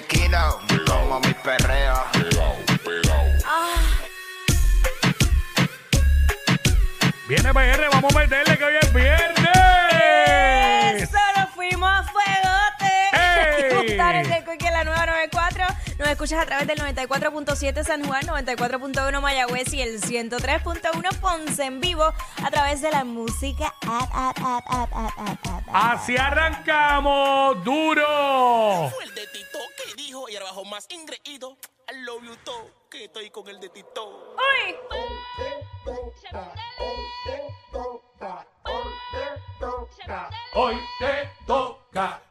dile Kino, como mi perreo. Viene PR, vamos a meterle que hoy es viernes. ¡Eso! ¡Nos fuimos a fuegote! ¡Ey! Quickie en la nueva 94. Nos escuchas a través del 94.7 San Juan, 94.1 Mayagüez y el 103.1 Ponce en vivo a través de la música. Así arrancamos duro. Fue el de Tito que dijo y ahora bajo más ingreído. I love you to, que estoy con el de Tito. ¡Uy! Hoy te toca.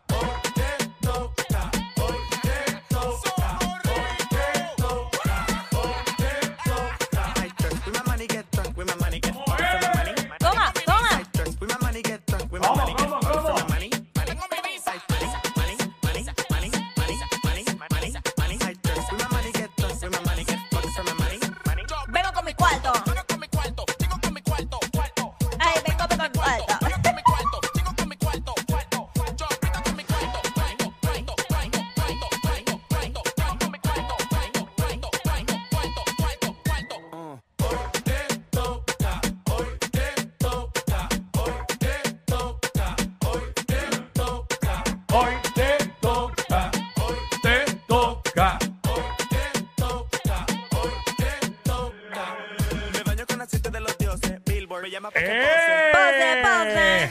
Llama ¡Eh! Pose, pose.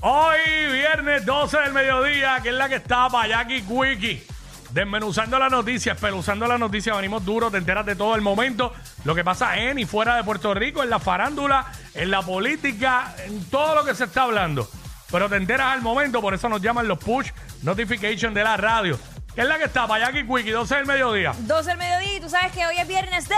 Hoy, viernes 12 del mediodía, que es la que está para Jackie Quickie. Desmenuzando las noticias, peluzando las noticias, venimos duro, te enteras de todo el momento, lo que pasa en y fuera de Puerto Rico, en la farándula, en la política, en todo lo que se está hablando. Pero te enteras al momento, por eso nos llaman los push notification de la radio. Que es la que está para Jackie Quickie, 12 del mediodía. 12 del mediodía y tú sabes que hoy es viernes de...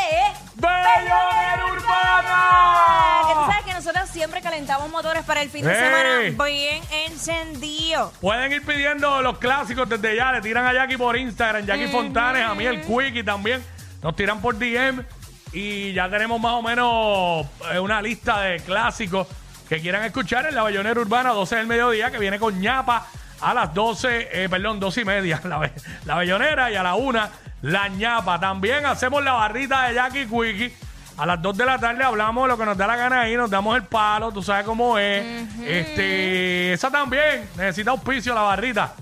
¡Bellonera Que tú Urbana! sabes que nosotros siempre calentamos motores para el fin de ¡Ey! semana bien encendido. Pueden ir pidiendo los clásicos desde ya. Le tiran a Jackie por Instagram, Jackie Fontanes, a mí el Quickie también. Nos tiran por DM y ya tenemos más o menos eh, una lista de clásicos que quieran escuchar en la Bayonera Urbana 12 del mediodía, que viene con ñapa a las 12, eh, perdón, 12 y media, la, la Bellonera y a la 1 la ñapa. También hacemos la barrita de Jackie Quickie. A las 2 de la tarde hablamos de lo que nos da la gana ahí, nos damos el palo, tú sabes cómo es. Este, esa también, necesita auspicio la barrita.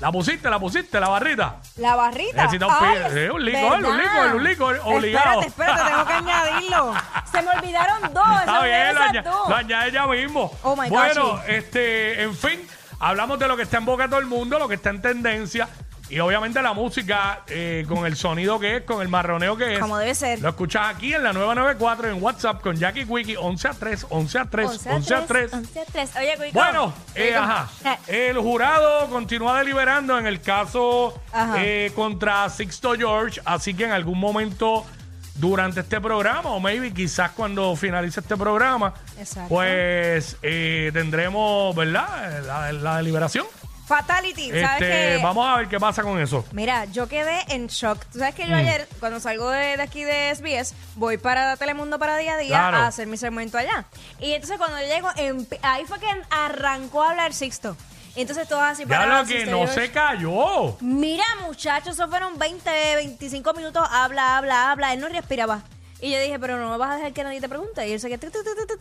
¿La pusiste, la pusiste, la barrita? La barrita. Necesita un Ay, sí, un licor, un licor, un licor, obligado. Espérate, espérate, tengo que añadirlo. Se me olvidaron dos. Está bien, lo, añade ya mismo. Oh my bueno, gosh. este, en fin, hablamos de lo que está en boca de todo el mundo, lo que está en tendencia. Y obviamente la música eh, con el sonido que es, con el marroneo que es. Como debe ser. Lo escuchas aquí en la 994 en WhatsApp con Jackie Quickie 11 a 3, 11 a 3, 11 a 3. 11 a 3. Oye, Cuico. Bueno, eh, ajá. Eh, El jurado continúa deliberando en el caso eh, contra Sixto George, así que en algún momento durante este programa, o maybe quizás cuando finalice este programa, Exacto. pues eh, tendremos, ¿verdad? La, la deliberación. Fatality. ¿Sabes Este, qué? vamos a ver qué pasa con eso. Mira, yo quedé en shock. Tú sabes que Mm. yo ayer, cuando salgo de, de aquí de SBS, voy para Telemundo para día a día Claro. a hacer mi segmento allá. Y entonces cuando yo llego, empe- ahí fue que arrancó a hablar Sixto. Entonces todos así Ya para lo que no se cayó. Mira, muchachos, eso fueron 20, 25 minutos, habla, habla, habla. Él no respiraba. Y yo dije, pero no me vas a dejar que nadie te pregunte. Y él se tu,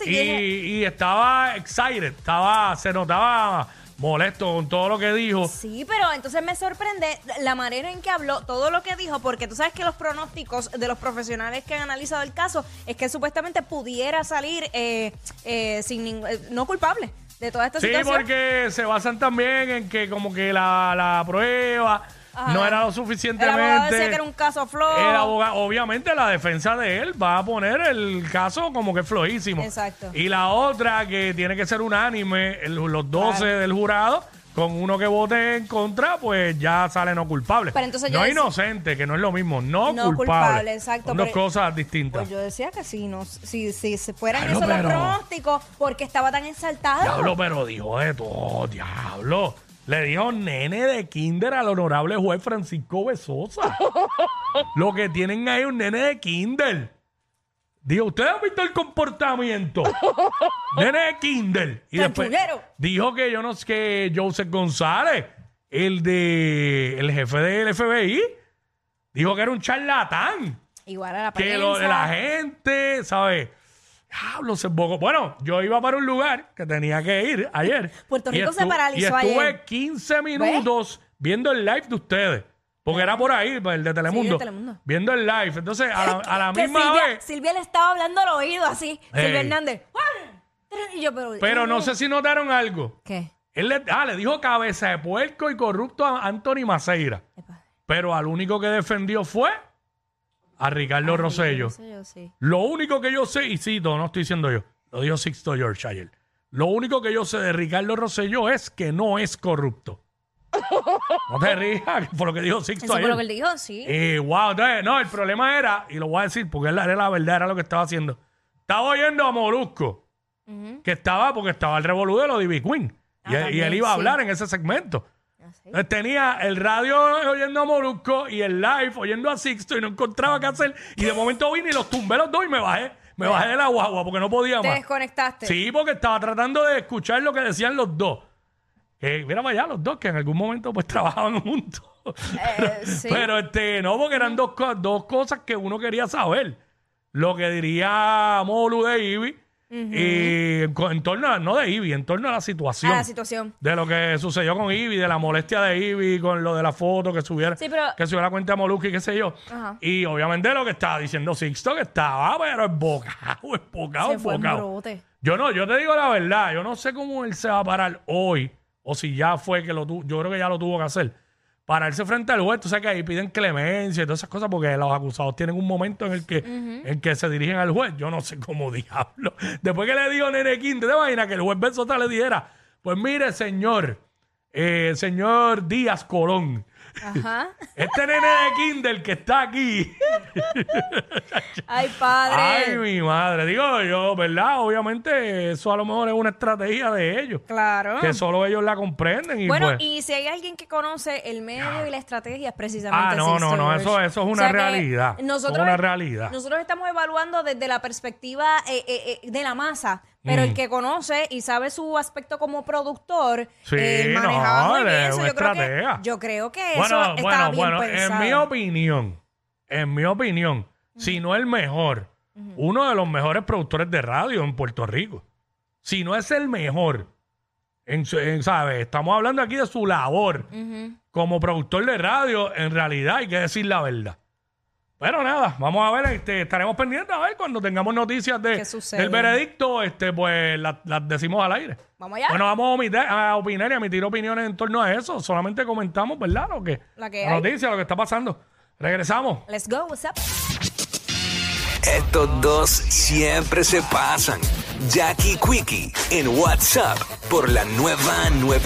y Y, estaba excited, estaba, se notaba molesto con todo lo que dijo. Sí, pero entonces me sorprende la manera en que habló, todo lo que dijo, porque tú sabes que los pronósticos de los profesionales que han analizado el caso es que supuestamente pudiera salir eh, eh, sin eh, no culpable de toda esta Sí, situación. porque se basan también en que como que la, la prueba Ajá. no era lo El suficientemente... abogado decía que era un caso flojo. El abogado, obviamente la defensa de él va a poner el caso como que flojísimo. Exacto. Y la otra que tiene que ser unánime, el- los 12 Claro. del jurado, con uno que vote en contra, pues ya sale no culpable. Pero entonces yo no decía- inocente, que no es lo mismo, no, No culpable. culpable, exacto, Son dos pero- cosas distintas. Pues yo decía que si, no, si, si se fueran esos los pero- pronósticos, porque estaba tan exaltado. Diablo, pero dijo de todo, diablo. Le dijo nene de kinder al honorable juez Francisco Besosa. Lo que tienen ahí es un nene de kinder. Dijo, ¿ustedes han visto el comportamiento? nene de kinder. Y después dijo que yo no sé, que Joseph González, el de el jefe del FBI, dijo que era un charlatán Igual a la que prensa. lo de la gente, ¿sabes? Diablo, se embocó. Bueno, yo iba para un lugar que tenía que ir ayer. Puerto Rico se paralizó Y estuve ayer. 15 minutos viendo el live de ustedes. Porque era por ahí, pues, el de Telemundo. de Telemundo. Viendo el live. Entonces, a la, a la Que misma Silvia, vez. Silvia le estaba hablando al oído así. Ey. Silvia Hernández. Y yo, pero. Pero no sé si notaron algo. ¿Qué? Él le, ah, le dijo cabeza de puerco y corrupto a Anthony Maceira. Epa. Pero al único que defendió fue a Ricardo Rosello. No sé yo, sí. Lo único que yo sé, y cito, no estoy diciendo yo, lo dijo Sixto George ayer. Lo único que yo sé de Ricardo Rosselló es que no es corrupto. No te rías, por lo que dijo Sixto Eso fue ayer. lo que él dijo, sí. Y wow, entonces, no, el problema era, y lo voy a decir porque era la verdad, era lo que estaba haciendo. Estaba oyendo a Molusco, que estaba, porque estaba el revolú de lo de Queen. Ah, y, él- también, iba a sí. hablar en ese segmento. Ah. Entonces tenía el radio oyendo a Molusco y el live oyendo a Sixto y no encontraba qué hacer. Y de momento vine y los tumbé los dos y me bajé. Me bajé de la guagua porque no podía Te más. desconectaste. Sí, porque estaba tratando de escuchar lo que decían los dos. Que mira para allá los dos, que en algún momento pues trabajaban juntos. Eh, sí. Pero este, no, porque eran dos, dos cosas que uno quería saber. Lo que diría Molu de Ivy y en, torno a, no de Ivy, en torno a la situación. A la situación. De lo que sucedió con Ivy, de la molestia de Ivy, con lo de la foto que subiera, Sí, pero- que subiera la cuenta de Molusco y qué sé yo. Ajá. Y obviamente lo que estaba diciendo Sixto, que estaba, pero embocado, embocado, embocado. Yo no, yo te digo la verdad, yo no sé cómo él se va a parar hoy, o si ya fue que lo tuvo, yo creo que ya lo tuvo que hacer. Pararse frente al juez, tú sabes que ahí piden clemencia y todas esas cosas porque los acusados tienen un momento en el que, en que se dirigen al juez. Yo no sé cómo diablo. Después que le dijo Nene Quinte, ¿te imaginas que el juez Bensota le dijera? Pues mire, señor, eh, señor Díaz Colón, Ajá. este nene de Kindle que está aquí. Ay, padre. Ay, mi madre. Digo yo, ¿verdad? Obviamente eso a lo mejor es una estrategia de ellos. Claro. Que solo ellos la comprenden. Y Bueno, pues, y si hay alguien que conoce el medio y la estrategia es precisamente Ah, no, no, no, eso- eso es una O sea que realidad. Es Nosotros, una realidad. Nosotros estamos evaluando desde la perspectiva eh, eh, eh, de la masa, pero Mm. el que conoce y sabe su aspecto como productor, Sí, eh, no, manejaba muy bien es eso. Yo creo, que, yo creo que bueno, eso estaba bueno, bien bueno, pensado. en mi opinión, en mi opinión, si no el mejor, uno de los mejores productores de radio en Puerto Rico. Si no es el mejor, en, su- en, ¿sabes? Estamos hablando aquí de su labor como productor de radio, en realidad hay que decir la verdad. Pero nada, vamos a ver, este, estaremos pendientes a ver cuando tengamos noticias de, del veredicto, este, pues las las decimos al aire. Vamos allá. Bueno, vamos a, omitir- a opinar y a emitir opiniones en torno a eso. Solamente comentamos, ¿verdad? Lo que, La que la noticia, lo que está pasando. Regresamos. Let's go, what's up? Estos dos siempre se pasan. Jackie Quickie en WhatsApp por la nueva 9.